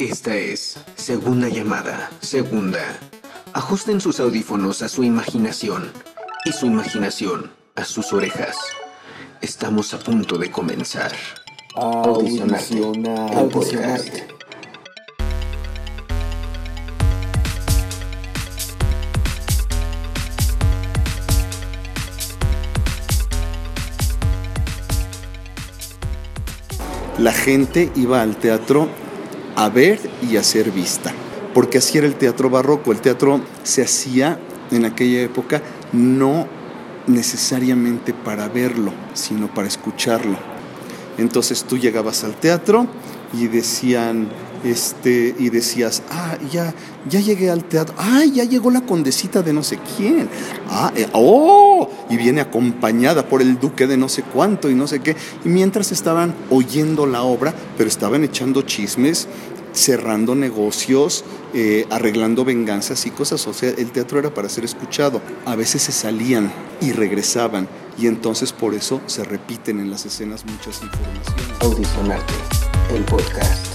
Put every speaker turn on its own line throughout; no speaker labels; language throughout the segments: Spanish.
Esta es Segunda Llamada, Segunda. Ajusten sus audífonos a su imaginación y su imaginación a sus orejas. Estamos a punto de comenzar. Audicionarte,
la gente iba al teatro a ver y a ser vista, porque así era el teatro barroco. El teatro se hacía en aquella época no necesariamente para verlo, sino para escucharlo. Entonces tú llegabas al teatro y decían, este, y decías, ah, ya, ya llegué al teatro, ah, ya llegó la condesita de no sé quién, ah, eh, oh, y viene acompañada por el duque de no sé cuánto y no sé qué, y mientras estaban oyendo la obra, pero estaban echando chismes, cerrando negocios, eh, arreglando venganzas y cosas, o sea, el teatro era para ser escuchado, a veces se salían y regresaban, y entonces por eso se repiten en las escenas muchas informaciones.
Audicionarte, el podcast.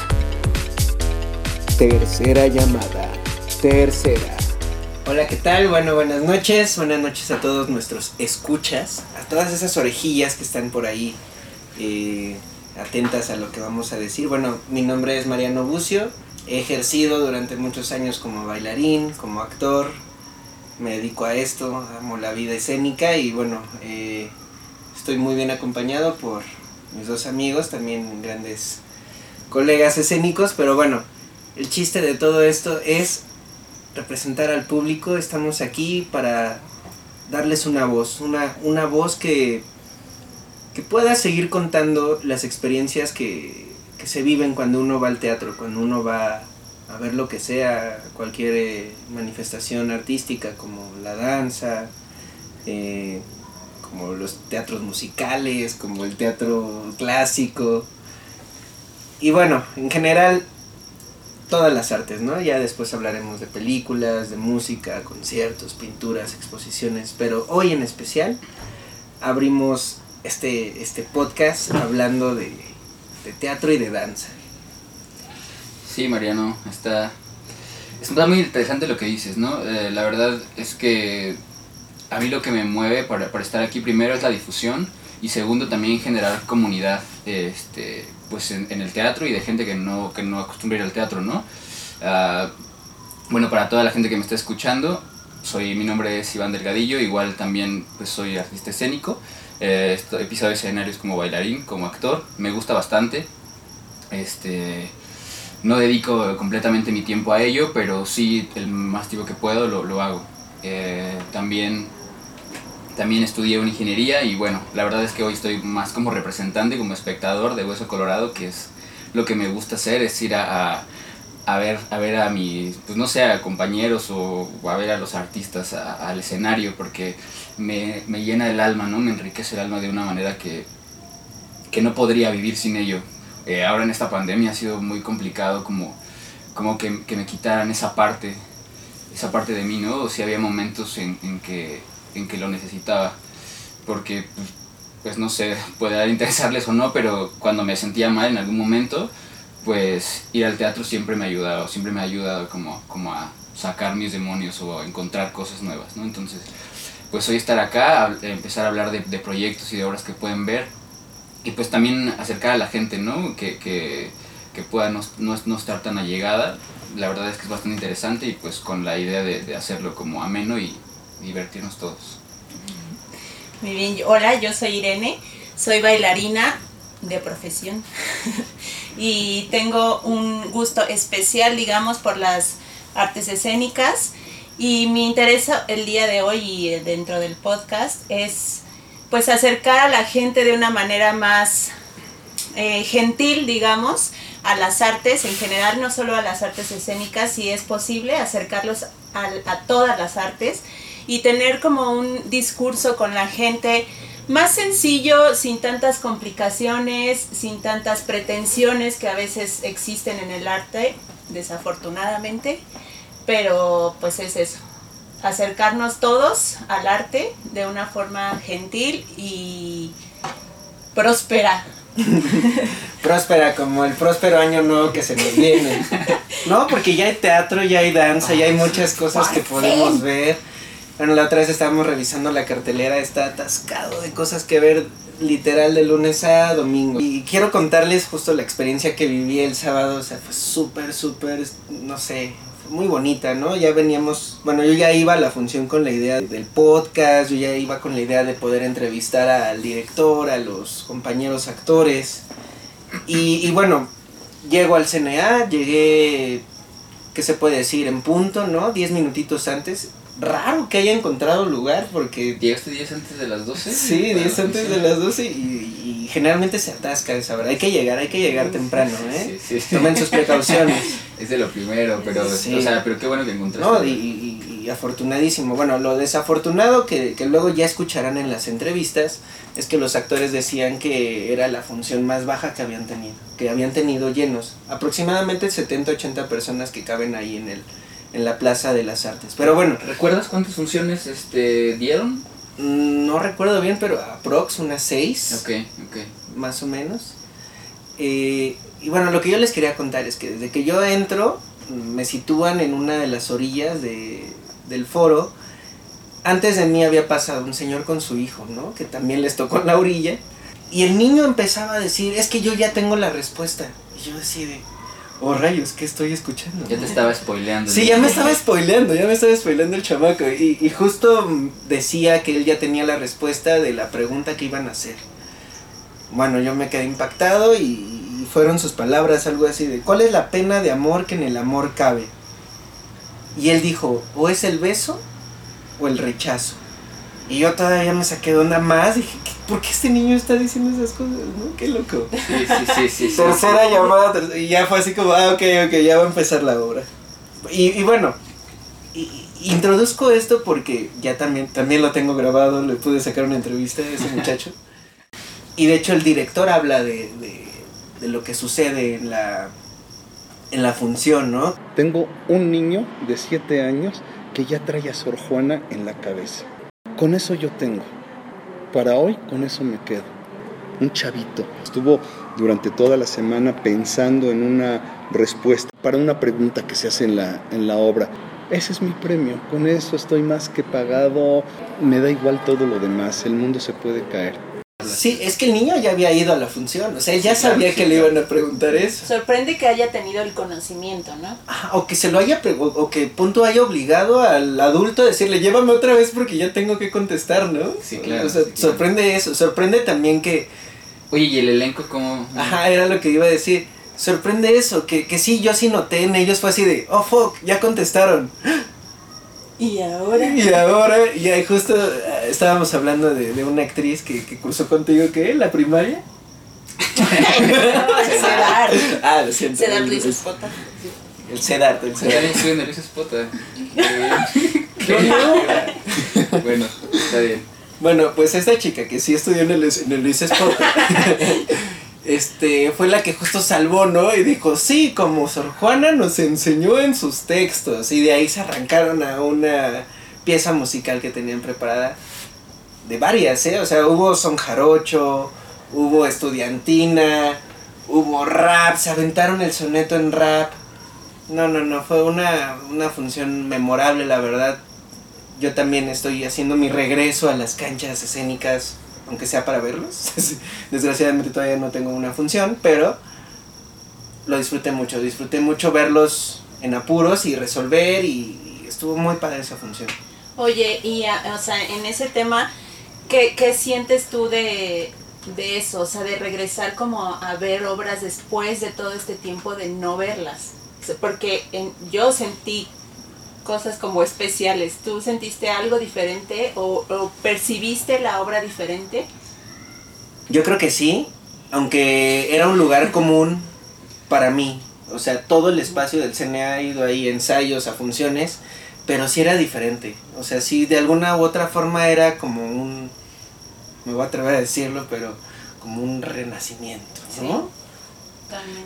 Tercera llamada. Tercera.
Hola, ¿qué tal? Bueno, buenas noches. Buenas noches a todos nuestros escuchas, a todas esas orejillas que están por ahí eh, atentas a lo que vamos a decir. Bueno, mi nombre es Mariano Bucio. He ejercido durante muchos años como bailarín, como actor. Me dedico a esto, amo la vida escénica y bueno, eh, estoy muy bien acompañado por mis dos amigos, también grandes colegas escénicos, pero bueno, el chiste de todo esto es representar al público. Estamos aquí para darles una voz, una, una voz que, que pueda seguir contando las experiencias que, que se viven cuando uno va al teatro, cuando uno va a ver lo que sea, cualquier eh, manifestación artística como la danza, eh, como los teatros musicales, como el teatro clásico. Y bueno, en general todas las artes, ¿no? Ya después hablaremos de películas, de música, conciertos, pinturas, exposiciones, pero hoy en especial abrimos este, este podcast hablando de, de teatro y de danza.
Sí, Mariano, está, está muy interesante lo que dices, ¿no? Eh, la verdad es que a mí lo que me mueve para, para estar aquí primero es la difusión y segundo también generar comunidad este, pues en, el teatro y de gente que no, que no acostumbra ir al teatro, ¿no? Ah, bueno, para toda la gente que me está escuchando, soy, mi nombre es Iván Delgadillo, igual también pues soy artista escénico, eh, he pisado escenarios como bailarín, como actor, me gusta bastante, este, no dedico completamente mi tiempo a ello, pero sí el más tiempo que puedo lo, lo hago. Eh, también también estudié una ingeniería y bueno, la verdad es que hoy estoy más como representante, como espectador de Hueso Colorado, que es lo que me gusta hacer, es ir a, a, ver, a ver a mis, pues no sé, a compañeros o, a ver a los artistas al escenario, porque me, me, llena el alma, ¿no? Me enriquece el alma de una manera que, que no podría vivir sin ello. Eh, ahora en esta pandemia ha sido muy complicado como, como que, que, me quitaran esa parte, esa parte de mí, ¿no? O si había momentos en, en que en que lo necesitaba. Porque, pues, no sé, puede interesarles o no, pero cuando me sentía mal en algún momento, pues ir al teatro siempre me ha ayudado, siempre me ha ayudado como, como a sacar mis demonios o a encontrar cosas nuevas, ¿no? Entonces, pues hoy estar acá, empezar a hablar de, de, proyectos y de obras que pueden ver y pues también acercar a la gente, ¿no? Que, que, que pueda no, no, no, estar tan allegada. La verdad es que es bastante interesante y pues con la idea de, de hacerlo como ameno y, divertirnos todos.
Muy bien, hola, yo soy Irene, soy bailarina de profesión y tengo un gusto especial, digamos, por las artes escénicas y mi interés el día de hoy y dentro del podcast es pues acercar a la gente de una manera más eh, gentil, digamos, a las artes en general, no solo a las artes escénicas, si es posible, acercarlos a, a todas las artes y tener como un discurso con la gente más sencillo, sin tantas complicaciones, sin tantas pretensiones que a veces existen en el arte, desafortunadamente, pero pues es eso, acercarnos todos al arte de una forma gentil y próspera,
próspera como el próspero año nuevo que se nos viene. No, porque ya hay teatro, ya hay danza, ya hay muchas cosas que podemos ver. Bueno, la otra vez estábamos revisando la cartelera, está atascado de cosas que ver literal de lunes a domingo. Y quiero contarles justo la experiencia que viví el sábado, o sea, fue súper, súper, no sé, muy bonita, ¿no? Ya veníamos, bueno, yo ya iba a la función con la idea del podcast, yo ya iba con la idea de poder entrevistar al director, a los compañeros actores. Y, y bueno, llego al CNA, llegué, ¿qué se puede decir? En punto, ¿no? Diez minutitos antes. Raro que haya encontrado lugar porque...
¿Llegaste 10 antes de las 12?
Sí, 10 antes de las 12 y, y generalmente se atasca esa hora. Hay que llegar, hay que llegar temprano, ¿eh?
Sí, sí.
Tomen sus precauciones.
Es de lo primero, pero, o sea, pero qué bueno que encontraste.
No, y, y- y afortunadísimo. Bueno, lo desafortunado que, que luego ya escucharán en las entrevistas es que los actores decían que era la función más baja que habían tenido, que habían tenido llenos. Aproximadamente 70-80 personas que caben ahí en el en la Plaza de las Artes. Pero bueno,
¿Recuerdas cuántas funciones este, dieron?
mm, no recuerdo bien, pero aprox unas 6.
Ok, ok.
más o menos. Eh, y bueno, lo que yo les quería contar es que desde que yo entro, me sitúan en una de las orillas de, del foro. Antes de mí había pasado un señor con su hijo, ¿no? Que también les tocó en la orilla. Y el niño empezaba a decir, es que yo ya tengo la respuesta. Y yo decía de, oh rayos, ¿qué estoy escuchando?
Ya te estaba spoileando.
Sí, ya me estaba spoileando, ya me estaba spoileando el chamaco. Y, y justo decía que él ya tenía la respuesta de la pregunta que iban a hacer. Bueno, yo me quedé impactado y, y fueron sus palabras, algo así de, ¿cuál es la pena de amor que en el amor cabe? Y él dijo, o es el beso o el rechazo. Y yo todavía me saqué de onda más, dije, ¿qué- ¿por qué este niño está diciendo esas cosas? ¿no? Qué loco.
Sí, sí, sí, sí. sí.
Tercera llamada, ter- y ya fue así como, ah, ok, ok, ya va a empezar la obra. Y, y bueno, y introduzco esto porque ya también, también lo tengo grabado, le pude sacar una entrevista a ese muchacho. Y de hecho el director habla de, de, de lo que sucede en la, en la función, ¿no?
Tengo un niño de 7 años que ya trae a Sor Juana en la cabeza. Con eso yo tengo. Para hoy, con eso me quedo. Un chavito. Estuvo durante toda la semana pensando en una respuesta para una pregunta que se hace en la, en la obra. Ese es mi premio. Con eso estoy más que pagado. Me da igual todo lo demás. El mundo se puede caer.
Sí, es que el niño ya había ido a la función, o sea, él ya
Sí, claro,
sabía
sí,
que le iban a preguntar eso.
Sorprende que haya tenido el conocimiento, ¿no?
Ah, o que se lo haya o, o que punto haya obligado al adulto a decirle llévame otra vez porque ya tengo que contestar, ¿no?
Sí, claro,
O sea,
sí, claro.
sorprende eso, sorprende también que,
Oye, ¿y el elenco cómo?
ajá, era lo que iba a decir, sorprende eso, que, que sí, yo sí noté en ellos fue así de, oh fuck, ya contestaron.
Y ahora.
Y ahora, y ahí justo eh, estábamos hablando de, de una actriz que, que cursó contigo, ¿qué? ¿La primaria?
Cedar.
Ah, lo siento.
Cedar
el,
Luis Espota.
el Cedar, el
Ya
Cedar.
bien estuve en el Luis Espota. Bueno, está bien.
Bueno, pues esta chica que sí estudió en el, en el Luis Espota, este, fue la que justo salvó, ¿no? Y dijo, sí, como Sor Juana nos enseñó en sus textos. Y de ahí se arrancaron a una pieza musical que tenían preparada. De varias, ¿eh? O sea, hubo son jarocho, hubo estudiantina, hubo rap, se aventaron el soneto en rap. No, no, no, fue una, una función memorable, la verdad yo también estoy haciendo mi regreso a las canchas escénicas, aunque sea para verlos. Desgraciadamente todavía no tengo una función, pero lo disfruté mucho. Disfruté mucho verlos en apuros y resolver y, estuvo muy padre esa función.
Oye, y o sea, en ese tema, ¿qué, sientes tú de, de eso? O sea, de regresar como a ver obras después de todo este tiempo de no verlas. Porque en- yo sentí cosas como especiales. ¿Tú sentiste algo diferente o, o percibiste la obra diferente?
Yo creo que sí, aunque era un lugar común para mí. O sea, todo el espacio del CNA ha ido ahí, ensayos, a funciones, pero sí era diferente. O sea, sí, de alguna u otra forma era como un, me voy a atrever a decirlo, pero como un renacimiento, ¿no?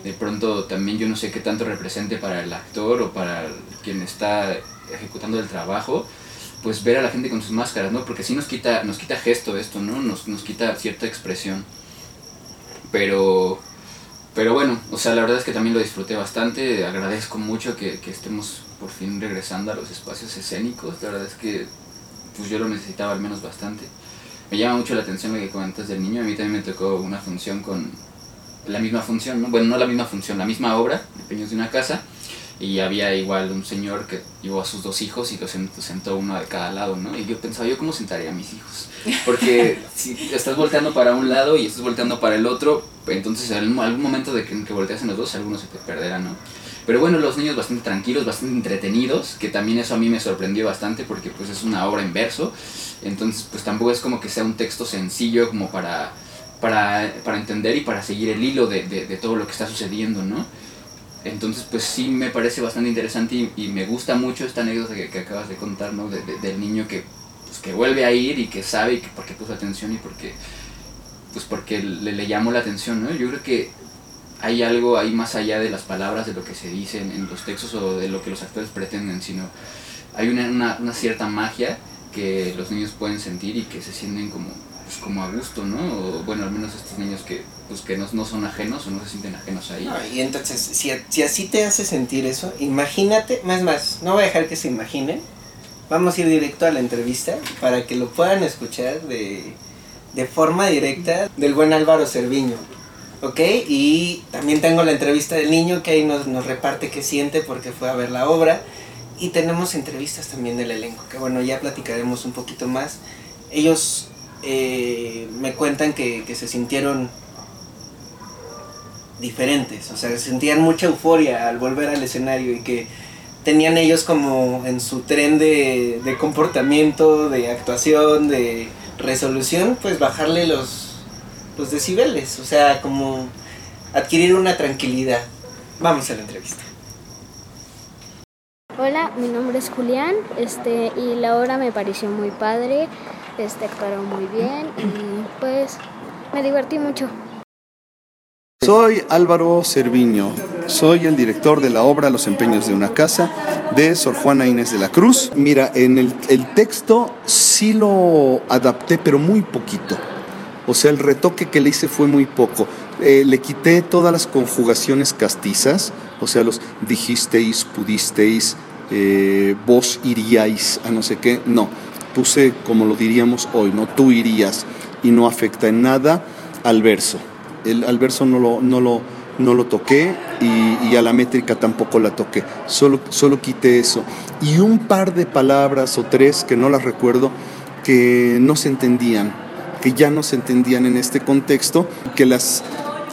De pronto también yo no sé qué tanto represente para el actor o para quien está ejecutando el trabajo, pues ver a la gente con sus máscaras, ¿no? Porque sí nos quita, nos quita gesto esto, ¿no? Nos, nos quita cierta expresión. Pero, pero bueno, o sea, la verdad es que también lo disfruté bastante. Agradezco mucho que, estemos por fin regresando a los espacios escénicos. La verdad es que pues yo lo necesitaba al menos bastante. Me llama mucho la atención lo que comentas del niño. A mí también me tocó una función con la misma función, ¿no? Bueno, no la misma función, la misma obra, Peños de una casa. Y había igual un señor que llevó a sus dos hijos y los sentó uno de cada lado, ¿no? Y yo pensaba, ¿yo cómo sentaría a mis hijos? Porque si estás volteando para un lado y estás volteando para el otro, entonces en algún momento de que, que volteas en los dos, algunos se te perderán, ¿no? Pero bueno, los niños bastante tranquilos, bastante entretenidos, que también eso a mí me sorprendió bastante porque pues es una obra en verso, entonces pues tampoco es como que sea un texto sencillo como para, para, para entender y para seguir el hilo de, de, de todo lo que está sucediendo, ¿no? Entonces, pues sí me parece bastante interesante y, me gusta mucho esta anécdota que, acabas de contar, ¿no? De, del niño que, pues, que vuelve a ir y que sabe y que porque puso atención y porque, pues porque le, le llamó la atención, ¿no? Yo creo que hay algo ahí más allá de las palabras, de lo que se dice en, en los textos o de lo que los actores pretenden, sino hay una, una, una cierta magia que los niños pueden sentir y que se sienten como, pues, como a gusto, ¿no? O, bueno, al menos estos niños que, pues, que no, no son ajenos o no se sienten ajenos ahí.
No, y entonces, si, si así te hace sentir eso, imagínate, más más, no voy a dejar que se imaginen, vamos a ir directo a la entrevista para que lo puedan escuchar de, de forma directa del buen Álvaro Cerviño. ¿Ok? Y también tengo la entrevista del niño que ahí nos, nos reparte qué siente porque fue a ver la obra. Y tenemos entrevistas también del elenco, que bueno, ya platicaremos un poquito más. Ellos eh, me cuentan que, que se sintieron diferentes, o sea, sentían mucha euforia al volver al escenario y que tenían ellos como en su tren de, de comportamiento, de actuación, de resolución, pues bajarle los, los decibeles, o sea, como adquirir una tranquilidad. Vamos a la entrevista.
Hola, mi nombre es Julián, este, y la obra me pareció muy padre, este, actuaron muy bien y pues me divertí mucho.
Soy Álvaro Cerviño, soy el director de la obra Los empeños de una casa de Sor Juana Inés de la Cruz. Mira, en el, texto sí lo adapté, pero muy poquito. O sea, el retoque que le hice fue muy poco. Eh, le quité todas las conjugaciones castizas, o sea, los dijisteis, pudisteis, eh, vos iríais a no sé qué. No, puse como lo diríamos hoy, ¿no? Tú irías y no afecta en nada al verso. El, al verso no lo, no lo, no lo toqué y, y, a la métrica tampoco la toqué. Solo, solo quité eso. Y un par de palabras o tres que no las recuerdo que no se entendían, que ya no se entendían en este contexto, que las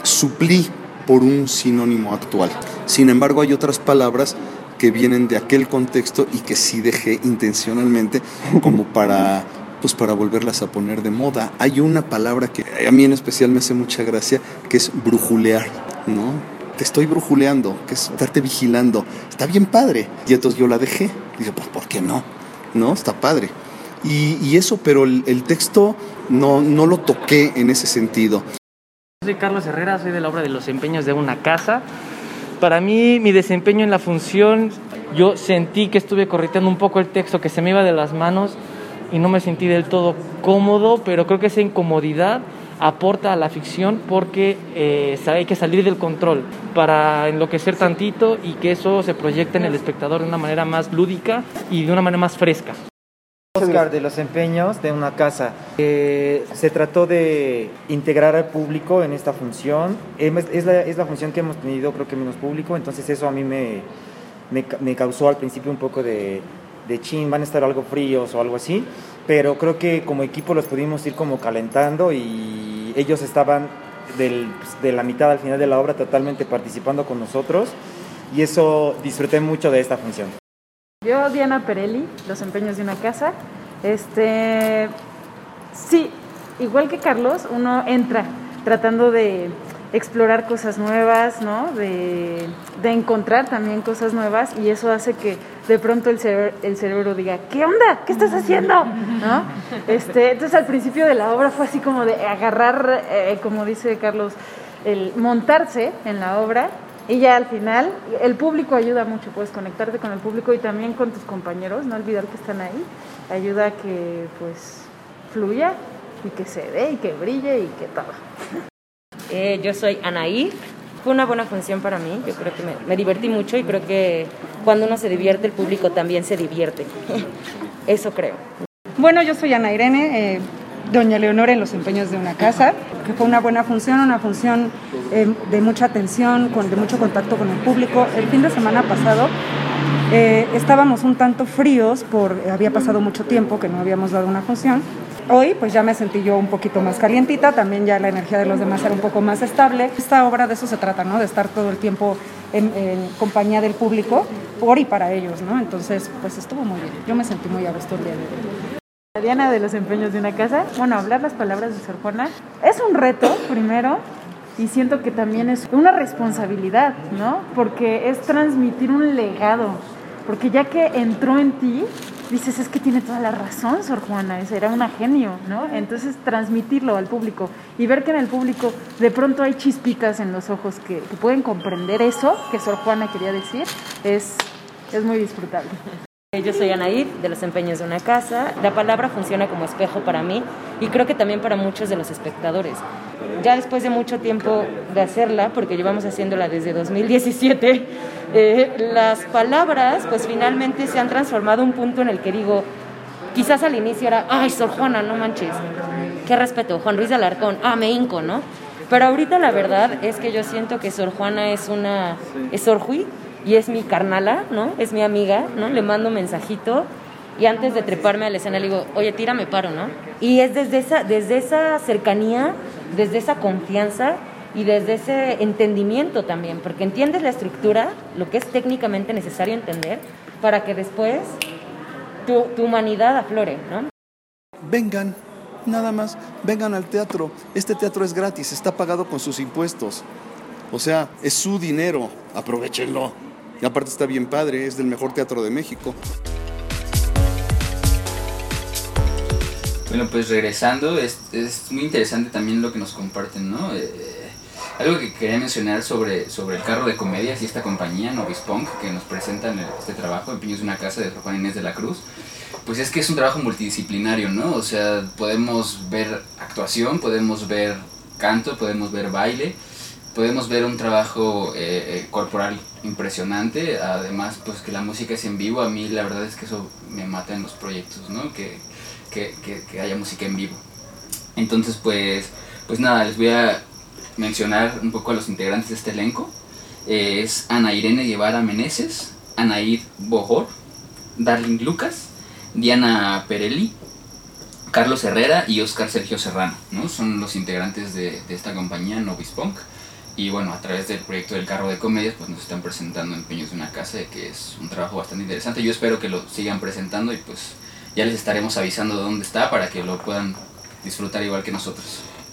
suplí por un sinónimo actual. Sin embargo, hay otras palabras que vienen de aquel contexto y que sí dejé intencionalmente como para pues para volverlas a poner de moda. Hay una palabra que a mí en especial me hace mucha gracia, que es brujulear, ¿no? Te estoy brujuleando, que es estarte vigilando. Está bien padre. Y entonces yo la dejé. Dije, pues, ¿por qué no? ¿No? Está padre. Y, eso, pero el, el texto no, no lo toqué en ese sentido.
Soy Carlos Herrera, soy de la obra de Los Empeños de una Casa. Para mí, mi desempeño en la función, yo sentí que estuve correteando un poco el texto, que se me iba de las manos y no me sentí del todo cómodo, pero creo que esa incomodidad aporta a la ficción porque eh, hay que salir del control para enloquecer tantito y que eso se proyecte en el espectador de una manera más lúdica y de una manera más fresca.
Oscar de los empeños de una casa. Eh, se trató de integrar al público en esta función. Es la, es la, función que hemos tenido, creo que menos público, entonces eso a mí me, me, me causó al principio un poco de, de chin, van a estar algo fríos o algo así, pero creo que como equipo los pudimos ir como calentando y ellos estaban del, de la mitad al final de la obra totalmente participando con nosotros y eso disfruté mucho de esta función.
Yo, Diana Perelli, Los Empeños de una Casa, este, sí, igual que Carlos, uno entra tratando de explorar cosas nuevas, ¿no? De, de, encontrar también cosas nuevas y eso hace que de pronto el cerebro, el cerebro diga, ¿qué onda? ¿Qué estás haciendo? ¿No? Este, entonces al principio de la obra fue así como de agarrar, eh, como dice Carlos, el montarse en la obra y ya al final el público ayuda mucho, puedes conectarte con el público y también con tus compañeros, no olvidar que están ahí, ayuda a que pues fluya y que se dé y que brille y que todo.
Eh, yo soy Anaí. Fue una buena función para mí. Yo creo que me, me divertí mucho y creo que cuando uno se divierte, el público también se divierte. Eso creo.
Bueno, yo soy Ana Irene, eh, doña Leonora en los empeños de una casa, que fue una buena función, una función eh, de mucha atención, con, de mucho contacto con el público. El fin de semana pasado eh, estábamos un tanto fríos, por, había pasado mucho tiempo que no habíamos dado una función. Hoy pues ya me sentí yo un poquito más calientita, también ya la energía de los demás era un poco más estable. Esta obra de eso se trata, ¿no? De estar todo el tiempo en, en compañía del público, por y para ellos, ¿no? Entonces pues estuvo muy bien, yo me sentí muy a gusto el día de hoy.
Diana de los empeños de una casa. Bueno, hablar las palabras de Sor Juana es un reto, primero, y siento que también es una responsabilidad, ¿no? Porque es transmitir un legado. Porque ya que entró en ti, dices, es que tiene toda la razón, Sor Juana, era una genio, ¿no? Entonces, transmitirlo al público y ver que en el público de pronto hay chispitas en los ojos que, que pueden comprender eso que Sor Juana quería decir, es, es muy disfrutable.
Yo soy Anaid, de los empeños de una casa. La palabra funciona como espejo para mí y creo que también para muchos de los espectadores. Ya después de mucho tiempo de hacerla, porque llevamos haciéndola desde 2017, eh, las palabras pues finalmente se han transformado un punto en el que digo, quizás al inicio era, ay, Sor Juana, no manches, qué respeto, Juan Ruiz de Alarcón, ah, me hinco, ¿no? Pero ahorita la verdad es que yo siento que Sor Juana es una, es Sor Jui y es mi carnala, ¿no? Es mi amiga, ¿no? Le mando un mensajito y antes de treparme a la escena le digo, oye, tírame paro, ¿no? Y es desde esa, desde esa cercanía, desde esa confianza y desde ese entendimiento también, porque entiendes la estructura, lo que es técnicamente necesario entender para que después tu, humanidad aflore.
Vengan, nada más, vengan al teatro. Este teatro es gratis, está pagado con sus impuestos. O sea, es su dinero, aprovechenlo. Y aparte está bien padre, es del mejor teatro de México.
Bueno, pues regresando, es, es muy interesante también lo que nos comparten, ¿no? Eh, algo que quería mencionar sobre, sobre el carro de comedias y esta compañía, Novis Punk, que nos presentan este trabajo, Empeños de una casa de Sor Juana Inés de la Cruz, pues es que es un trabajo multidisciplinario, ¿no? O sea, podemos ver actuación, podemos ver canto, podemos ver baile, podemos ver un trabajo eh, eh, corporal impresionante, además pues que la música es en vivo, a mí la verdad es que eso me mata en los proyectos, ¿no? Que, que, que- que haya música en vivo. Entonces pues, pues nada, les voy a mencionar un poco a los integrantes de este elenco. Eh, es Ana Irene Guevara Meneses, Anaid Bojor, Darling Lucas, Diana Perelli, Carlos Herrera y Oscar Sergio Serrano, ¿no? Son los integrantes de, de esta compañía Novis Punk. Y bueno, a través del proyecto del carro de comedias, pues nos están presentando Empeños de una casa, que es un trabajo bastante interesante. Yo espero que lo sigan presentando y pues ya les estaremos avisando de dónde está para que lo puedan disfrutar igual que nosotros.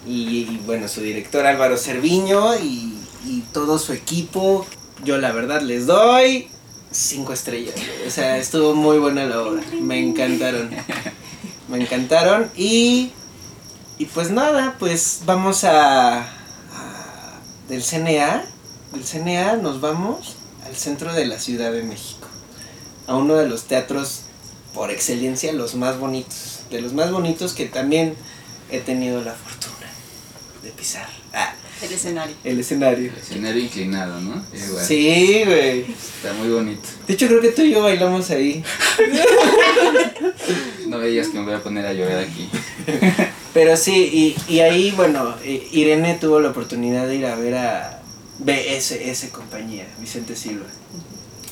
Y, bueno, su director Álvaro Cerviño y, y todo su equipo, yo la verdad les doy cinco estrellas. O sea, estuvo muy buena la obra. Me encantaron. Me encantaron. Y, y pues nada, pues vamos a- del CNA. Del CNA nos vamos al centro de la Ciudad de México. A uno de los teatros por excelencia, los más bonitos. De los más bonitos que también he tenido la fortuna de pisar. Ah,
El escenario.
el escenario.
El escenario inclinado, ¿no? Es igual.
Sí, güey.
Está muy bonito.
De hecho, creo que tú y yo bailamos ahí.
No veías que me voy a poner a llorar aquí.
Pero sí, y, y ahí, bueno, eh, Irene tuvo la oportunidad de ir a ver a BSS compañía, Vicente Silva.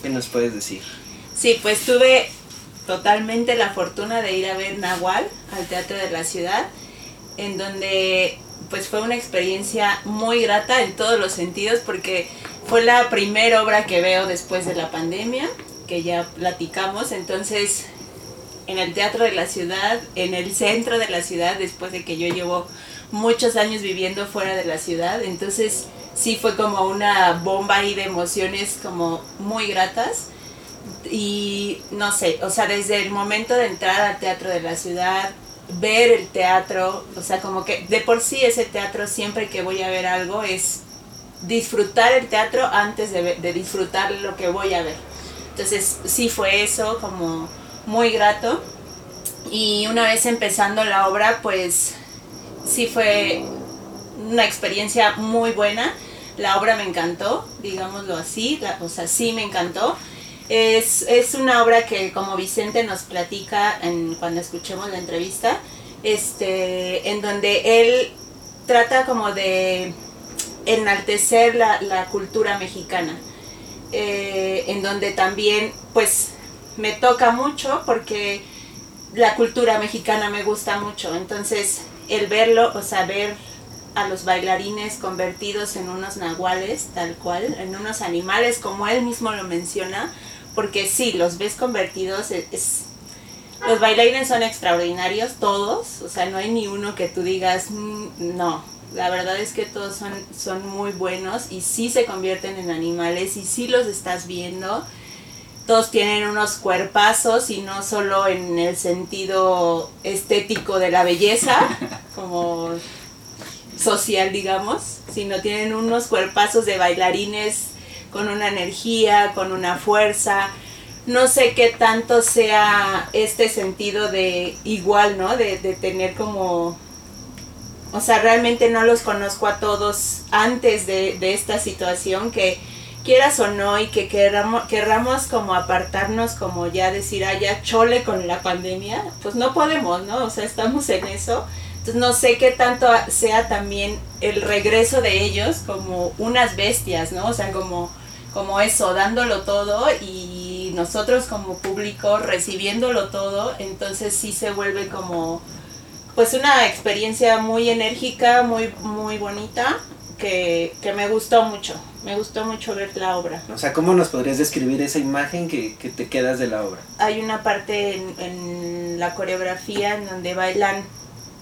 ¿Qué nos puedes decir?
Sí, pues tuve totalmente la fortuna de ir a ver Nahual al Teatro de la Ciudad, en donde pues fue una experiencia muy grata en todos los sentidos porque fue la primera obra que veo después de la pandemia, que ya platicamos, entonces en el Teatro de la Ciudad, en el centro de la ciudad, después de que yo llevo muchos años viviendo fuera de la ciudad, entonces sí fue como una bomba ahí de emociones como muy gratas y no sé, o sea, desde el momento de entrar al teatro de la ciudad, ver el teatro, o sea, como que de por sí ese teatro siempre que voy a ver algo es disfrutar el teatro antes de, de disfrutar lo que voy a ver. Entonces sí fue eso como muy grato y una vez empezando la obra pues sí fue una experiencia muy buena. La obra me encantó, digámoslo así, la, o sea, sí me encantó. Es, es una obra que, como Vicente nos platica en, cuando escuchemos la entrevista, este, en donde él trata como de enaltecer la, la cultura mexicana, eh, en donde también, pues, me toca mucho porque la cultura mexicana me gusta mucho, entonces el verlo, o sea, ver a los bailarines convertidos en unos nahuales, tal cual, en unos animales, como él mismo lo menciona, porque sí, los ves convertidos, es, es- los bailarines son extraordinarios, todos, o sea, no hay ni uno que tú digas, "Mm, no, la verdad es que todos son, son muy buenos y sí se convierten en animales y sí los estás viendo. Todos tienen unos cuerpazos y no solo en el sentido estético de la belleza, como social, digamos, sino tienen unos cuerpazos de bailarines con una energía, con una fuerza. No sé qué tanto sea este sentido de igual, ¿no? De, de tener como... O sea, realmente no los conozco a todos antes de, de esta situación que quieras o no y que querramos, querramos como apartarnos, como ya decir, ah, ya chole con la pandemia, pues no podemos, ¿no? O sea, estamos en eso. Entonces no sé qué tanto sea también el regreso de ellos como unas bestias, ¿no? O sea, como, como eso, dándolo todo y nosotros como público recibiéndolo todo, entonces sí se vuelve como pues una experiencia muy enérgica, muy, muy bonita, que, que me gustó mucho. Me gustó mucho ver la obra.
O sea, ¿cómo nos podrías describir esa imagen que, que te quedas de la obra?
Hay una parte en, en la coreografía en donde bailan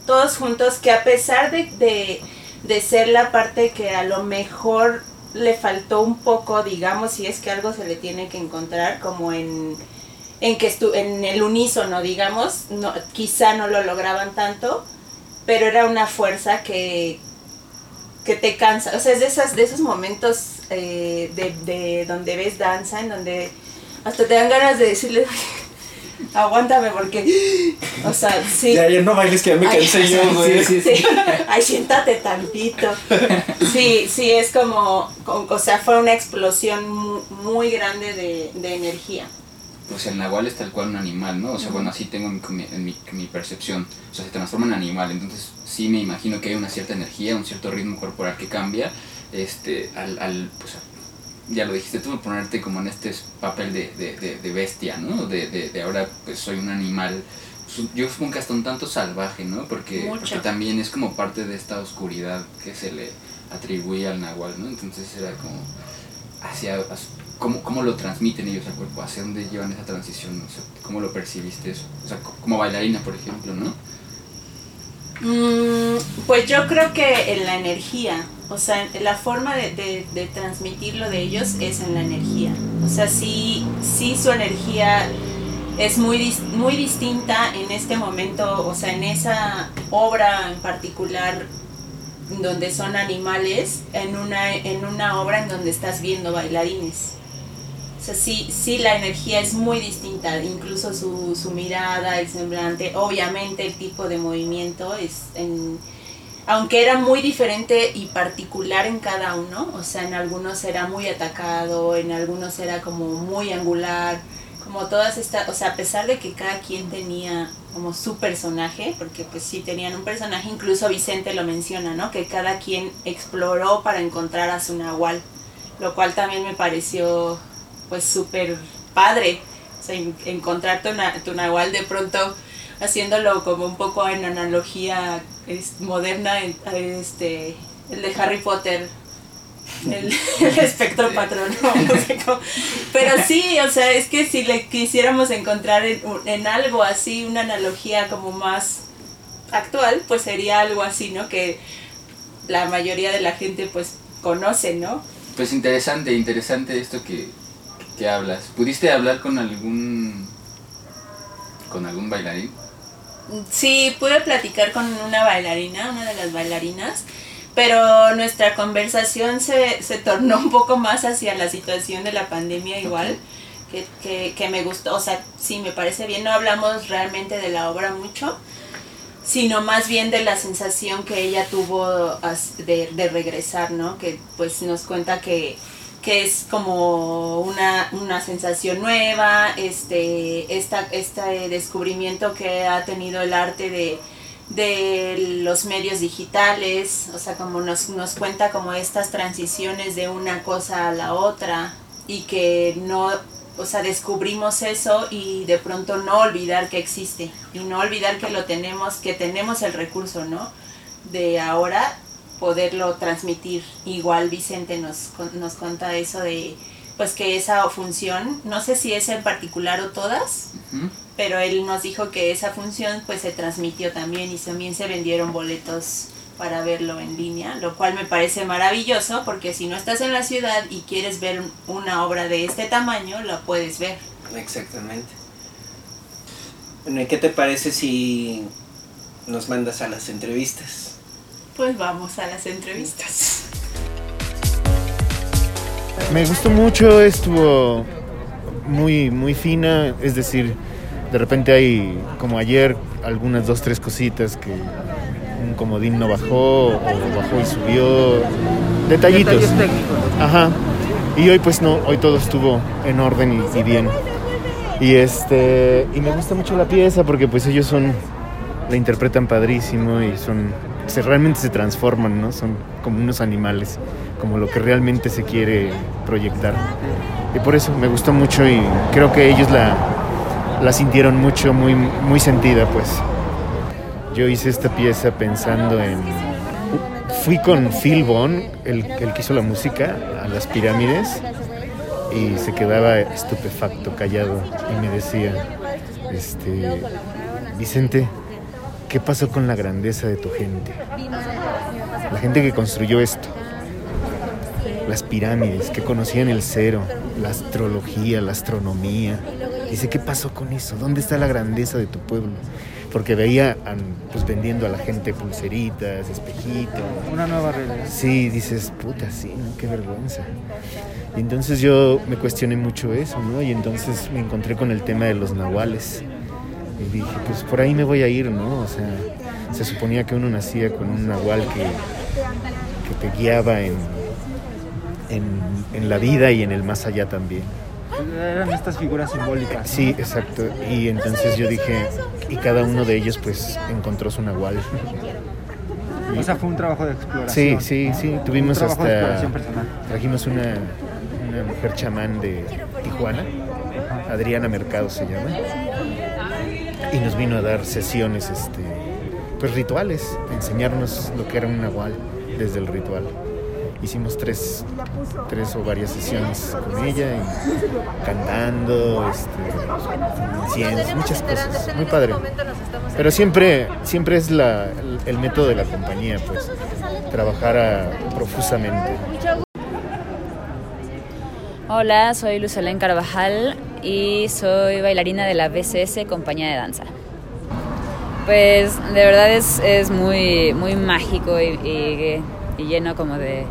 todos juntos que a pesar de, de, de ser la parte que a lo mejor le faltó un poco, digamos, si es que algo se le tiene que encontrar, como en, en que estu en el unísono, digamos, no, quizá no lo lograban tanto, pero era una fuerza que, que te cansa. O sea, es de, esas, de esos momentos eh, de, de donde ves danza, en donde hasta te dan ganas de decirle, aguántame porque, o sea, sí.
Ya, ya no bailes que ya me cansé yo, güey.
Sí, sí, sí. Ay, siéntate tantito. Sí, sí, es como, o sea, fue una explosión mu- muy, grande de, de energía.
Pues el nahual es tal cual un animal, ¿no? O sea, bueno, así tengo en mi, en mi, percepción. O sea, se transforma en animal. Entonces, sí me imagino que hay una cierta energía, un cierto ritmo corporal que cambia. Este, al, al pues, ya lo dijiste tú, ponerte como en este papel de, de, de, de bestia, ¿no? De, ahora, pues soy un animal. pues, Yo supongo que hasta un tanto salvaje, ¿no? Porque, porque también es como parte de esta oscuridad que se le atribuye al nahual, ¿no? Entonces era como hacia- cómo, cómo lo transmiten ellos al cuerpo, hacia dónde llevan esa transición, o sea, cómo lo percibiste eso, o sea, co- como bailarina, por ejemplo, ¿no?
Mm, pues yo creo que en la energía, o sea, la forma de, de, de transmitirlo de ellos es en la energía. O sea, sí, sí su energía es muy, muy distinta en este momento, o sea, en esa obra en particular donde son animales, en una, en una obra en donde estás viendo bailarines. O sea, sí, sí la energía es muy distinta, incluso su, su mirada, el semblante, obviamente el tipo de movimiento es en, aunque era muy diferente y particular en cada uno, o sea, en algunos era muy atacado, en algunos era como muy angular, como todas estas, o sea, a pesar de que cada quien tenía como su personaje, porque pues sí tenían un personaje, incluso Vicente lo menciona, ¿no? Que cada quien exploró para encontrar a su nahual, lo cual también me pareció pues súper padre, o sea, en- encontrar tu, na- tu nahual de pronto haciéndolo como un poco en analogía es, moderna, este, el de Harry Potter, el, el espectro patrón, pero sí, o sea, es que si le quisiéramos encontrar en, en algo así, una analogía como más actual, pues sería algo así, ¿no? Que la mayoría de la gente pues conoce, ¿no?
Pues interesante, interesante esto que, que hablas. ¿Pudiste hablar con algún con algún bailarín?
Sí, pude platicar con una bailarina, una de las bailarinas, pero nuestra conversación se, se tornó un poco más hacia la situación de la pandemia igual, que, que, que me gustó, o sea, sí, me parece bien, no hablamos realmente de la obra mucho, sino más bien de la sensación que ella tuvo de, de regresar, ¿no? Que pues nos cuenta que, que es como una, una sensación nueva, este, esta, este descubrimiento que ha tenido el arte de, de los medios digitales, o sea, como nos, nos cuenta como estas transiciones de una cosa a la otra y que no, o sea, descubrimos eso y de pronto no olvidar que existe y no olvidar que lo tenemos, que tenemos el recurso, ¿no? De ahora poderlo transmitir. Igual Vicente nos, nos cuenta eso de, pues que esa función, no sé si es en particular o todas, pero él nos dijo que esa función pues se transmitió también y también se vendieron boletos para verlo en línea, lo cual me parece maravilloso porque si no estás en la ciudad y quieres ver un- una obra de este tamaño, la puedes ver.
Exactamente. Bueno, ¿y qué te parece si nos mandas a las entrevistas?
Pues vamos a las entrevistas.
Me gustó mucho, estuvo muy, muy fina, es decir, de repente hay, como ayer, algunas dos, tres cositas que un comodín no bajó, o bajó y subió, detallitos. Ajá. Y hoy pues no, hoy todo estuvo en orden y, y bien. Y este, y me gusta mucho la pieza porque pues ellos son, la interpretan padrísimo y son, se, realmente se transforman, ¿no? Son como unos animales, como lo que realmente se quiere proyectar. Y por eso me gustó mucho y creo que ellos la, la sintieron mucho, muy, muy sentida pues. Yo hice esta pieza pensando en... Fui con Phil Bond, el, el que hizo la música, a las pirámides y se quedaba estupefacto, callado y me decía, este, Vicente, ¿qué pasó con la grandeza de tu gente? La gente que construyó esto, las pirámides, que conocían el cero, la astrología, la astronomía. Dice, ¿qué pasó con eso? ¿Dónde está la grandeza de tu pueblo? Porque veía pues vendiendo a la gente pulseritas, espejitos.
Una nueva realidad.
Sí, dices, puta, sí, ¿no? Qué vergüenza. Y entonces yo me cuestioné mucho eso, ¿no? Y entonces me encontré con el tema de los nahuales. Y dije, pues por ahí me voy a ir, ¿no? O sea, se suponía que uno nacía con un nahual que, que te guiaba en, en, en la vida y en el más allá también.
Eran estas figuras simbólicas.
Sí, exacto. Y entonces yo dije, y cada uno de ellos pues encontró su nahual.
O sea, fue un trabajo de exploración.
Sí, sí, sí. Tuvimos
Un de
hasta.
exploración personal.
Trajimos una, una mujer chamán de Tijuana, Adriana Mercado se llama, y nos vino a dar sesiones, este, pues rituales, enseñarnos lo que era un nahual desde el ritual. Hicimos tres, tres o varias sesiones con ella, cantando, este, incienso, muchas cosas. Muy padre. Pero siempre, siempre es la, el, método de la compañía, pues, trabajar profusamente.
Hola, soy Lucelén Carvajal y soy bailarina de la BCS Compañía de Danza. Pues de verdad es, es muy, muy mágico y, lleno como de,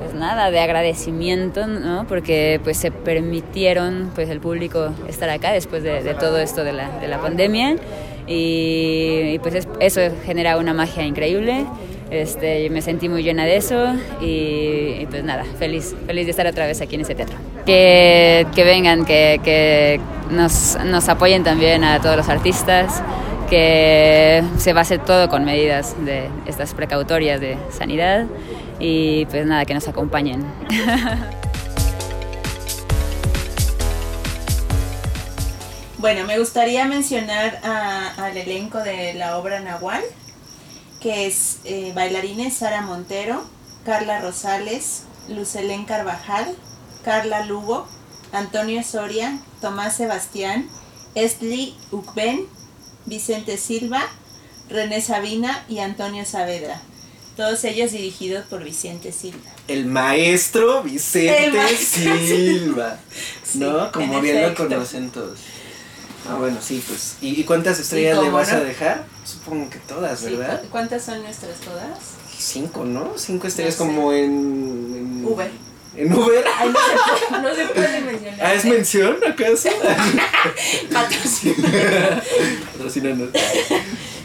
pues nada, de agradecimiento, ¿no? Porque pues se permitieron pues el público estar acá después de, de todo esto de la, de la pandemia y, y, pues es- eso genera una magia increíble. Este, me sentí muy llena de eso y, pues nada, feliz, feliz de estar otra vez aquí en ese teatro. Que, que vengan, que, que nos, nos apoyen también a todos los artistas, que se hacer todo con medidas de estas precautorias de sanidad y pues nada, que nos acompañen.
Bueno, me gustaría mencionar al elenco de la obra Nahual, que es eh, bailarines Sara Montero, Carla Rosales, Lucelén Carvajal, Carla Lugo, Antonio Soria, Tomás Sebastián, Esli Ucben, Vicente Silva, René Sabina y Antonio Saavedra. Todos ellos dirigidos por Vicente Silva.
El maestro Vicente
El maestro
Silva.
Sí,
¿No? Como bien lo conocen todos. Ah, bueno, sí, pues. ¿Y, y cuántas estrellas le vas
no?
a dejar? Supongo que todas, ¿verdad?
¿cu- ¿Cuántas son nuestras todas?
Cinco, ¿no? Cinco estrellas
No sé.
como en, en-
Uber.
¿En Uber?
Ay, no se puede, no se puede mencionar.
¿Ah, es mención acaso?
Patrocinio.
Patrocínanos.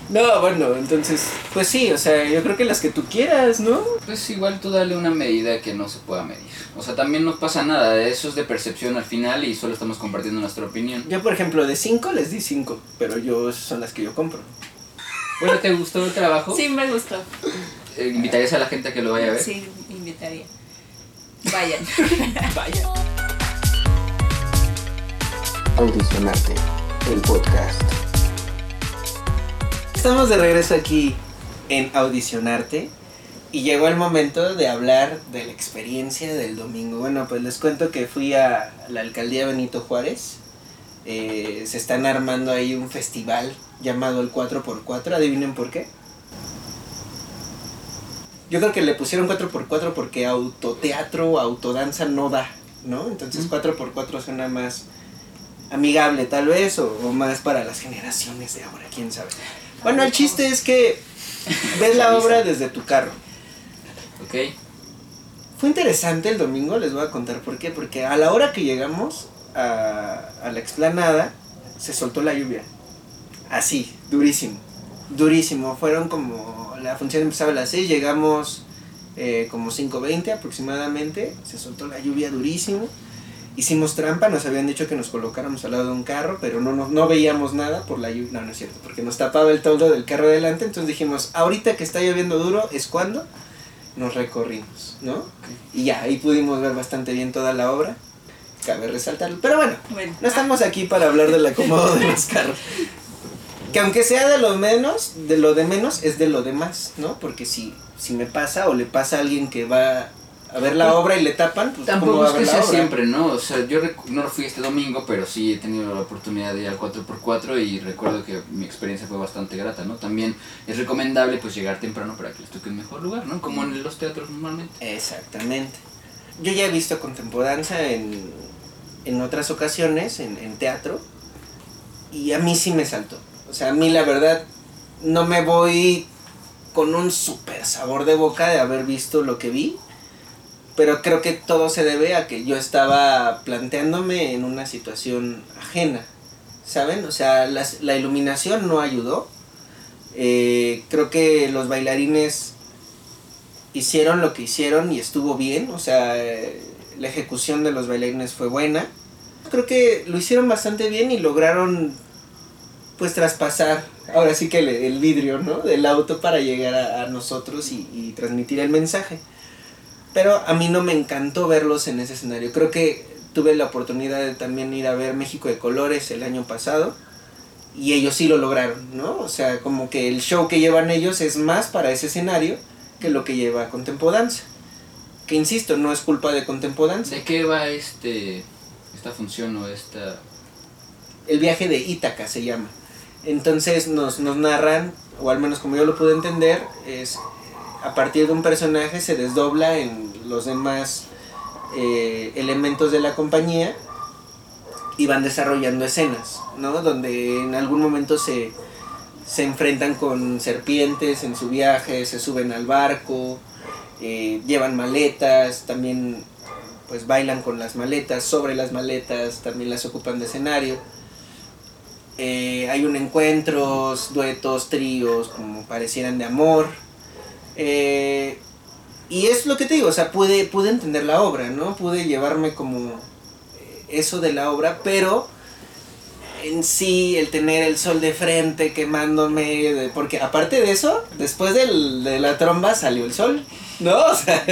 No, bueno, entonces, pues sí, o sea, yo creo que las que tú quieras, ¿no?
Pues igual tú dale una medida que no se pueda medir. O sea, también no pasa nada, eso es de percepción al final y solo estamos compartiendo nuestra opinión.
Yo, por ejemplo, de 5 les di 5, pero yo son las que yo compro.
Bueno, ¿te gustó el trabajo?
Sí, me gustó.
Eh, ¿Invitarías a la gente a que lo vaya a ver?
Sí, invitaría. Vayan.
Vayan.
Audicionarte, el podcast.
Estamos de regreso aquí en Audicionarte y llegó el momento de hablar de la experiencia del domingo. Bueno, pues les cuento que fui a la alcaldía Benito Juárez. Eh, se están armando ahí un festival llamado el 4x4. Adivinen por qué. Yo creo que le pusieron 4x4 porque autoteatro, autodanza no da, ¿no? Entonces 4x4 suena más amigable tal vez o, o más para las generaciones de ahora, quién sabe. Bueno, el chiste es que ves la obra desde tu carro.
Ok.
Fue interesante el domingo, les voy a contar por qué. Porque a la hora que llegamos a, a la explanada, se soltó la lluvia. Así, durísimo. Durísimo. Fueron como. La función empezaba a las 6, llegamos eh, como 5.20 aproximadamente. Se soltó la lluvia durísimo. Hicimos trampa, nos habían dicho que nos colocáramos al lado de un carro, pero no, no, no veíamos nada por la lluvia. No, no es cierto, porque nos tapaba el toldo del carro delante. Entonces dijimos, ahorita que está lloviendo duro es cuando nos recorrimos, ¿no? Y ya, ahí pudimos ver bastante bien toda la obra. Cabe resaltarlo. Pero bueno,
Bueno.
no estamos aquí para hablar del acomodo de los carros. Que aunque sea de lo menos, de lo de menos es de lo de más, ¿no? Porque si, si me pasa o le pasa a alguien que va a ver la obra y le tapan, pues ¿cómo
Tampoco
va
es
a
que sea
obra?
siempre, ¿no? O sea, yo no fui este domingo, pero sí he tenido la oportunidad de ir al 4x4 y recuerdo que mi experiencia fue bastante grata, ¿no? También es recomendable pues llegar temprano para que les toque un mejor lugar, ¿no? Como en los teatros normalmente.
Exactamente. Yo ya he visto contempodanza en, en otras ocasiones, en, en teatro, y a mí sí me saltó. O sea, a mí la verdad no me voy con un súper sabor de boca de haber visto lo que vi, pero creo que todo se debe a que yo estaba planteándome en una situación ajena, ¿saben? O sea, la iluminación no ayudó. Eh, creo que los bailarines hicieron lo que hicieron y estuvo bien, o sea, eh, la ejecución de los bailarines fue buena. Creo que lo hicieron bastante bien y lograron pues traspasar ahora sí que el, vidrio, ¿no? Del auto para llegar a, nosotros y transmitir el mensaje. Pero a mí no me encantó verlos en ese escenario. Creo que tuve la oportunidad de también ir a ver México de Colores el año pasado y ellos sí lo lograron, ¿no? O sea, como que el show que llevan ellos es más para ese escenario que lo que lleva Contempodanza. Que insisto, no es culpa de Contempodanza.
¿De qué va este esta función o esta
El viaje de Ítaca se llama. Entonces nos, nos narran, o al menos como yo lo pude entender, es a partir de un personaje se desdobla en los demás eh, elementos de la compañía y van desarrollando escenas, ¿no? Donde en algún momento se, se enfrentan con serpientes en su viaje, se suben al barco, eh, llevan maletas, también pues bailan con las maletas, sobre las maletas, también las ocupan de escenario. Eh, hay un encuentros, duetos, tríos, como parecieran de amor. Eh, y es lo que te digo, o sea, pude, pude entender la obra, ¿no? Pude llevarme como eh, eso de la obra, pero en sí el tener el sol de frente quemándome, porque aparte de eso, después del- de la tromba salió el sol, ¿no? O sea,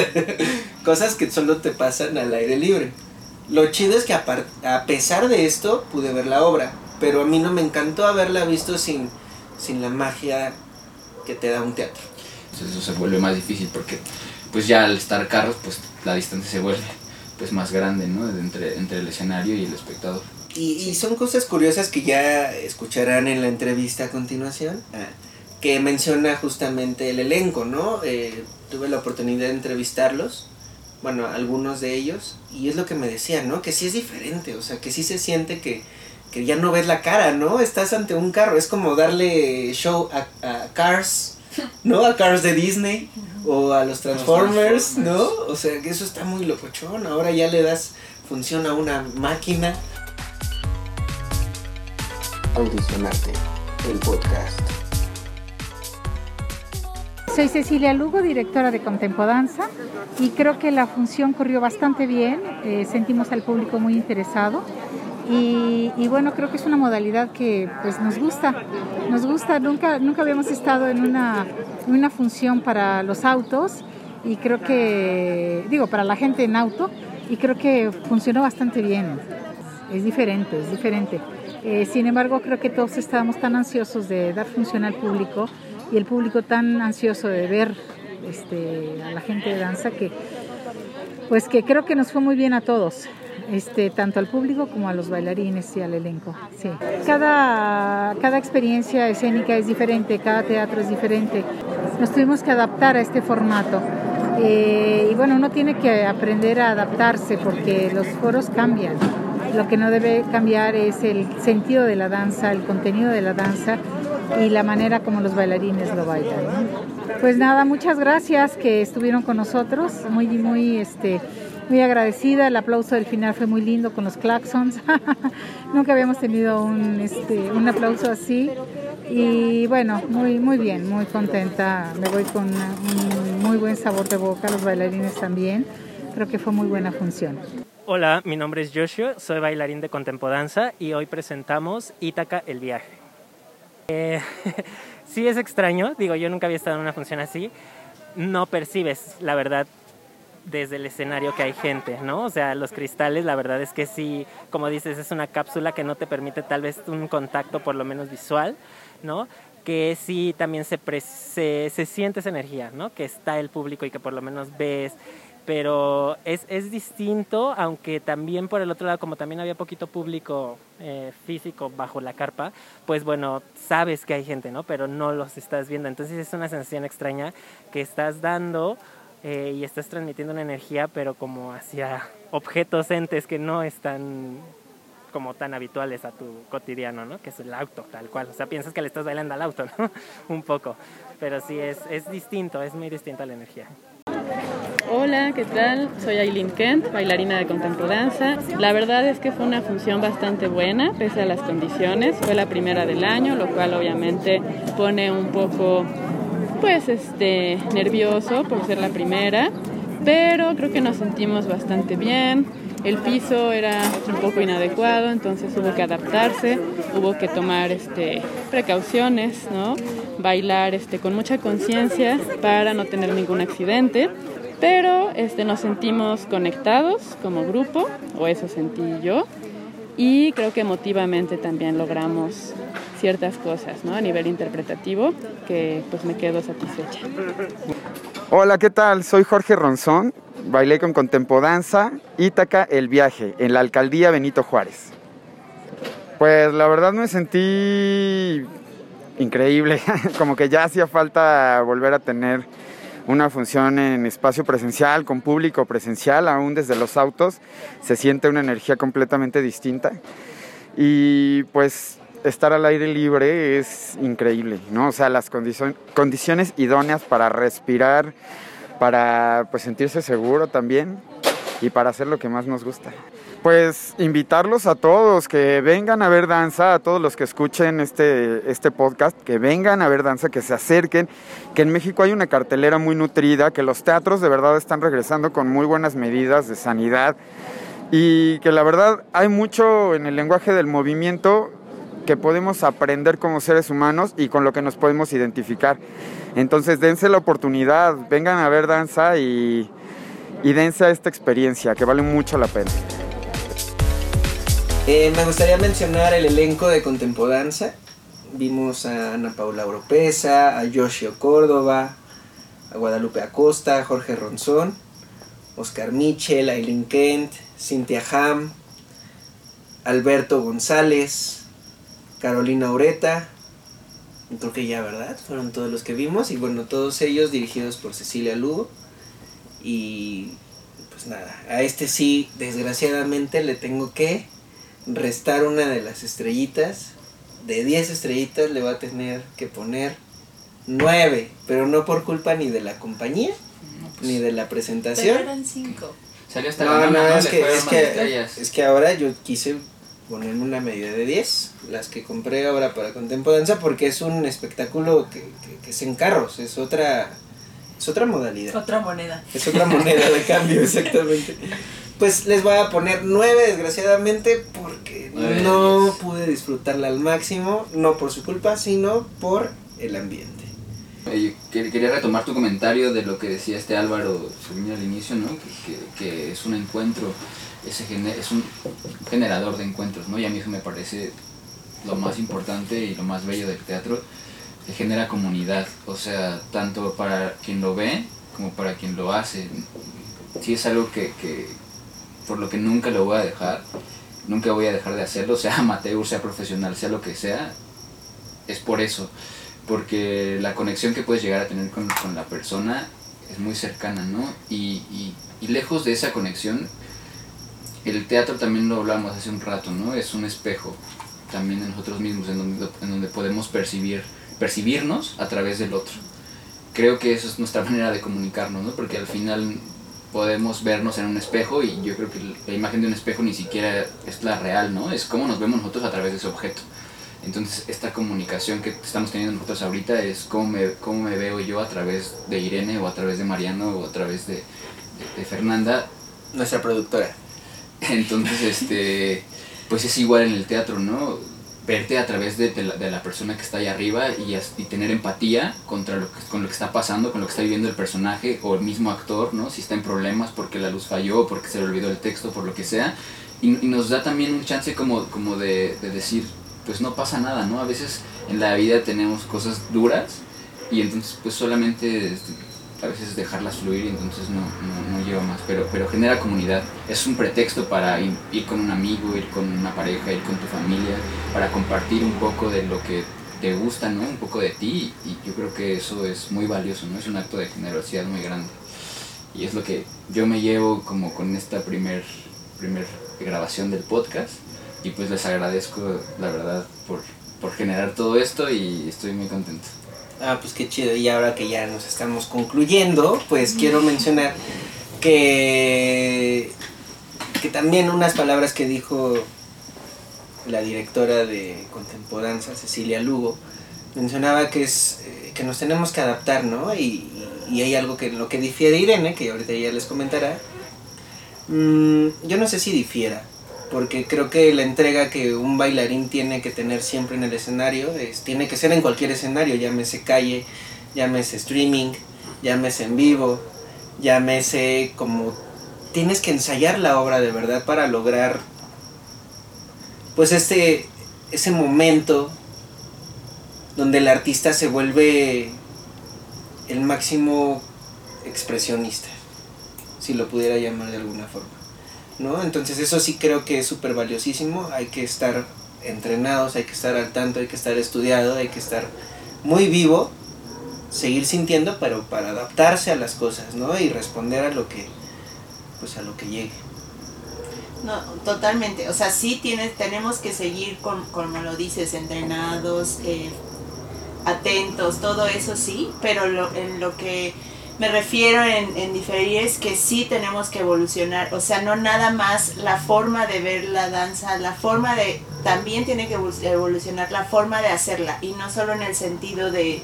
cosas que solo te pasan al aire libre. Lo chido es que apar- a pesar de esto pude ver la obra, pero a mí no me encantó haberla visto sin, sin la magia que te da un teatro.
Entonces eso se vuelve más difícil porque pues ya al estar carros pues la distancia se vuelve pues más grande, ¿no? Entre, entre el escenario y el espectador.
Y, y son cosas curiosas que ya escucharán en la entrevista a continuación, ah, que menciona justamente el elenco, ¿no? Eh, tuve la oportunidad de entrevistarlos, bueno, algunos de ellos, y es lo que me decían, ¿no? Que sí es diferente, o sea, que sí se siente que, que ya no ves la cara, ¿no? Estás ante un carro, es como darle show a, a Cars, ¿no? A Cars de Disney o a los Transformers, ¿no? O sea, que eso está muy locochón, ahora ya le das función a una máquina.
Audicionarte, el podcast.
soy Cecilia Lugo, directora de Contempodanza, y creo que la función corrió bastante bien, eh, sentimos al público muy interesado. Y, bueno, creo que es una modalidad que pues nos gusta, nos gusta, nunca, nunca habíamos estado en una, una función para los autos y creo que, digo, para la gente en auto, y creo que funcionó bastante bien. Es diferente, es diferente. Eh, sin embargo, creo que todos estábamos tan ansiosos de dar función al público y el público tan ansioso de ver este, a la gente de danza que, pues que creo que nos fue muy bien a todos. Este, tanto al público como a los bailarines y al elenco. Sí. Cada, cada experiencia escénica es diferente, cada teatro es diferente. Nos tuvimos que adaptar a este formato. Eh, y bueno, uno tiene que aprender a adaptarse porque los foros cambian. Lo que no debe cambiar es el sentido de la danza, el contenido de la danza y la manera como los bailarines lo bailan. Pues nada, muchas gracias que estuvieron con nosotros, muy, muy, este, muy agradecida. El aplauso del final fue muy lindo con los claxons. Nunca habíamos tenido un, este, un aplauso así. Y bueno, muy, muy bien, muy contenta. Me voy con un muy buen sabor de boca, los bailarines también. Creo que fue muy buena función.
Hola, mi nombre es Joshua, soy bailarín de Contempodanza y hoy presentamos Ítaca el viaje. Eh, sí es extraño, digo, yo nunca había estado en una función así. No percibes, la verdad, desde el escenario que hay gente, ¿no? O sea, los cristales, la verdad es que sí, como dices, es una cápsula que no te permite tal vez un contacto por lo menos visual, ¿no? Que sí también se, se, se siente esa energía, ¿no? Que está el público y que por lo menos ves pero es, es distinto, aunque también por el otro lado, como también había poquito público eh, físico bajo la carpa, pues bueno, sabes que hay gente, ¿no? Pero no los estás viendo. Entonces es una sensación extraña que estás dando eh, y estás transmitiendo una energía, pero como hacia objetos entes que no están como tan habituales a tu cotidiano, ¿no? Que es el auto, tal cual. O sea, piensas que le estás bailando al auto, ¿no? Un poco. Pero sí, es, es distinto, es muy distinta la energía.
Hola, ¿qué tal? Soy Aileen Kent, bailarina de Contempodanza. La verdad es que fue una función bastante buena, pese a las condiciones. Fue la primera del año, lo cual obviamente pone un poco, pues, este, nervioso por ser la primera. Pero creo que nos sentimos bastante bien. El piso era un poco inadecuado, entonces hubo que adaptarse, hubo que tomar este, precauciones, ¿no? Bailar este, con mucha conciencia para no tener ningún accidente. Pero este, nos sentimos conectados como grupo, o eso sentí yo, y creo que emotivamente también logramos ciertas cosas ¿no? a nivel interpretativo que pues me quedo satisfecha.
Hola, ¿qué tal? Soy Jorge Ronzón, bailé con Contempodanza, Ítaca, El Viaje, en la alcaldía Benito Juárez. Pues la verdad me sentí increíble, como que ya hacía falta volver a tener una función en espacio presencial, con público presencial, aún desde los autos, se siente una energía completamente distinta. Y pues estar al aire libre es increíble, ¿no? O sea, las condiciones idóneas para respirar, para pues sentirse seguro también y para hacer lo que más nos gusta pues invitarlos a todos que vengan a ver danza, a todos los que escuchen este, este podcast, que vengan a ver danza, que se acerquen, que en México hay una cartelera muy nutrida, que los teatros de verdad están regresando con muy buenas medidas de sanidad y que la verdad hay mucho en el lenguaje del movimiento que podemos aprender como seres humanos y con lo que nos podemos identificar. Entonces dense la oportunidad, vengan a ver danza y, dense a esta experiencia que vale mucho la pena.
Eh, me gustaría mencionar el elenco de Contempodanza. Vimos a Ana Paula Oropesa, a Yoshio Córdoba, a Guadalupe Acosta, a Jorge Ronzón, Oscar Michel, Aileen Kent, Cintia Ham, Alberto González, Carolina Ureta. Creo que ya, ¿verdad? Fueron todos los que vimos. Y bueno, todos ellos dirigidos por Cecilia Lugo. Y pues nada, a este sí, desgraciadamente le tengo que restar una de las estrellitas. De 10 estrellitas le va a tener que poner 9, pero no por culpa ni de la compañía, ni de la presentación.
Pero eran 5.
Salió hasta
no,
la
no,
no,
es, que, es, que, es que ahora yo quise ponerme una medida de 10, las que compré ahora para Contempodanza, porque es un espectáculo que, que- que es en carros, es otra, es otra modalidad.
Otra moneda.
Es otra moneda de cambio, exactamente. Pues les voy a poner 9, desgraciadamente, porque
Nueve de
no pude disfrutarla al máximo, no por su culpa, sino por el ambiente.
Quería retomar tu comentario de lo que decía este Álvaro al inicio, ¿no? Que, que- que es un encuentro, ese gener- es un generador de encuentros, ¿no? Y a mí eso me parece lo más importante y lo más bello del teatro, que genera comunidad, o sea, tanto para quien lo ve como para quien lo hace. Sí es algo que, que por lo que nunca lo voy a dejar, nunca voy a dejar de hacerlo, sea amateur, sea profesional, sea lo que sea, es por eso porque la conexión que puedes llegar a tener con, con la persona es muy cercana, ¿no? Y, y- y lejos de esa conexión, el teatro también lo hablamos hace un rato, ¿no? Es un espejo también de nosotros mismos, en donde, podemos percibir, percibirnos a través del otro. Creo que esa es nuestra manera de comunicarnos, ¿no? Porque al final podemos vernos en un espejo y yo creo que la imagen de un espejo ni siquiera es la real, ¿no? Es cómo nos vemos nosotros a través de ese objeto. Entonces, esta comunicación que estamos teniendo nosotros ahorita es cómo me, cómo me veo yo a través de Irene o a través de Mariano o a través de, de- de Fernanda.
Nuestra productora.
Entonces, este, pues es igual en el teatro, ¿no? Verte a través de, de la, persona que está ahí arriba y, y tener empatía contra lo que, con lo que está pasando, con lo que está viviendo el personaje o el mismo actor, ¿no? Si está en problemas porque la luz falló, porque se le olvidó el texto, por lo que sea. Y, y nos da también un chance como, como de, de decir, pues no pasa nada, ¿no? A veces en la vida tenemos cosas duras y entonces pues solamente este, a veces dejarlas fluir y entonces no, no, no lleva más, pero, pero genera comunidad. Es un pretexto para ir, ir con un amigo, ir con una pareja, ir con tu familia, para compartir un poco de lo que te gusta, ¿no? Un poco de ti y yo creo que eso es muy valioso, ¿no? Es un acto de generosidad muy grande. Y es lo que yo me llevo como con esta primer, primer grabación del podcast y pues les agradezco la verdad por, por generar todo esto y estoy muy contento.
Ah, pues qué chido. Y ahora que ya nos estamos concluyendo, pues quiero mencionar que, que también unas palabras que dijo la directora de Contempodanza, Cecilia Lugo, mencionaba que es eh, que nos tenemos que adaptar, ¿no? Y, y hay algo que lo que difiere Irene, que ahorita ya les comentará. Mm, yo no sé si difiera, porque creo que la entrega que un bailarín tiene que tener siempre en el escenario es, tiene que ser en cualquier escenario, llámese calle, llámese streaming, llámese en vivo, llámese como tienes que ensayar la obra de verdad para lograr pues este ese momento donde el artista se vuelve el máximo expresionista, si lo pudiera llamar de alguna forma. ¿No? Entonces eso sí creo que es súper valiosísimo, hay que estar entrenados, hay que estar al tanto, hay que estar estudiado, hay que estar muy vivo, seguir sintiendo, pero para adaptarse a las cosas, ¿no? Y responder a lo que, pues a lo que llegue.
No, totalmente. O sea, sí tienes, tenemos que seguir, con, como lo dices, entrenados, eh, atentos, todo eso sí, pero lo, en lo que me refiero en, en diferir es que sí tenemos que evolucionar. O sea, no nada más la forma de ver la danza, la forma de... También tiene que evol- evolucionar la forma de hacerla y no solo en el sentido de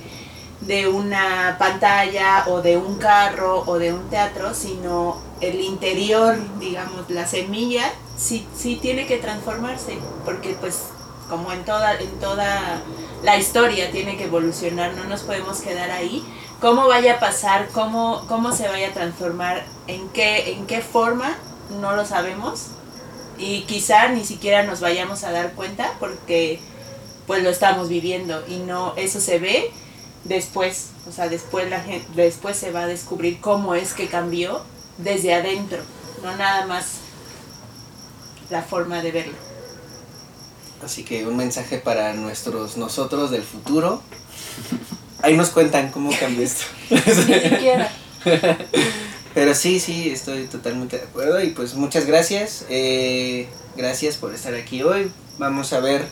de una pantalla o de un carro o de un teatro, sino el interior, digamos, la semilla, sí, sí tiene que transformarse, porque pues como en toda, en toda la historia tiene que evolucionar, no nos podemos quedar ahí. Cómo vaya a pasar, cómo, cómo se vaya a transformar, en qué, en qué forma, no lo sabemos. Y quizá ni siquiera nos vayamos a dar cuenta porque pues lo estamos viviendo y no, eso se ve después, o sea, después la gente, después se va a descubrir cómo es que cambió desde adentro, no nada más la forma de verlo.
Así que un mensaje para nuestros nosotros del futuro. Ahí nos cuentan cómo cambió esto. Pero sí, sí, estoy totalmente de acuerdo y pues muchas gracias. eh, gracias por estar aquí hoy. Vamos a ver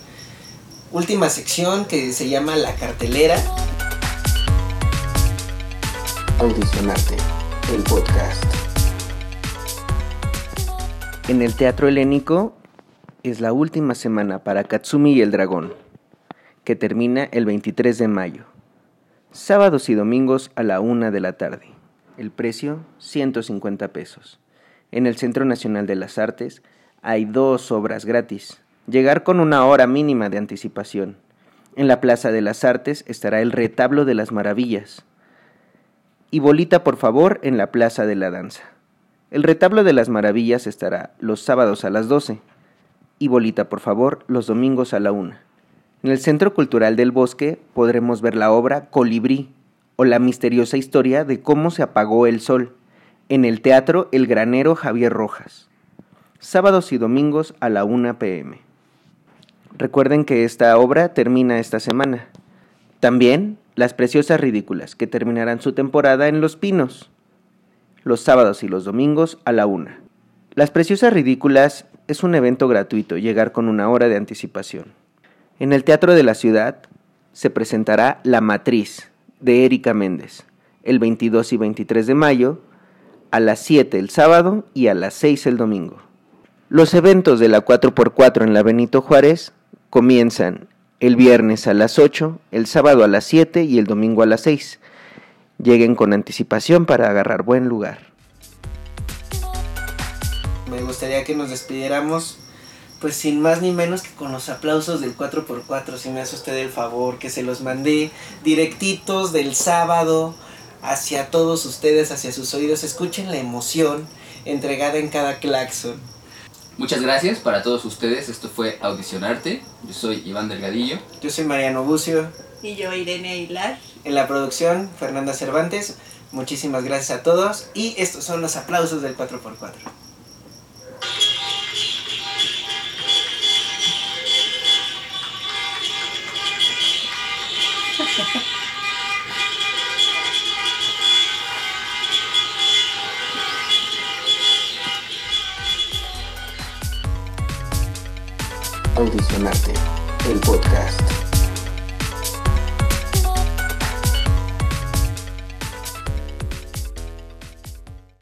última sección que se llama La cartelera. Audicionarte, el podcast. En el teatro helénico
es la última semana para Katsumi y el Dragón, que termina el 23 de mayo. Sábados y domingos a la una de la tarde. El precio, 150 pesos. En el Centro Nacional de las Artes hay dos obras gratis. Llegar con una hora mínima de anticipación. En la Plaza de las Artes estará el Retablo de las Maravillas. Y bolita, por favor, en la Plaza de la Danza. El Retablo de las Maravillas estará los sábados a las 12 y bolita, por favor, los domingos a la 1. En el Centro Cultural del Bosque podremos ver la obra Colibrí o la misteriosa historia de cómo se apagó el sol en el Teatro El Granero Javier Rojas. Sábados y domingos a la 1 pm. Recuerden que esta obra termina esta semana. También Las Preciosas Ridículas, que terminarán su temporada en Los Pinos los sábados y los domingos a la una. Las Preciosas Ridículas es un evento gratuito, llegar con una hora de anticipación. En el Teatro de la Ciudad se presentará La Matriz de Erika Méndez el 22 y 23 de mayo, a las 7 el sábado y a las 6 el domingo. Los eventos de la 4x4 en la Benito Juárez comienzan el viernes a las 8, el sábado a las 7 y el domingo a las 6 lleguen con anticipación para agarrar buen lugar.
Me gustaría que nos despidiéramos pues sin más ni menos que con los aplausos del 4x4, si me hace usted el favor, que se los mandé directitos del sábado hacia todos ustedes, hacia sus oídos. Escuchen la emoción entregada en cada claxon.
Muchas gracias para todos ustedes. Esto fue Audicionarte. Yo soy Iván Delgadillo.
Yo soy Mariano Bucio.
Y yo Irene Aguilar.
En la producción, Fernanda Cervantes. Muchísimas gracias a todos. Y estos son los aplausos del 4x4.
Audicionarte, el podcast.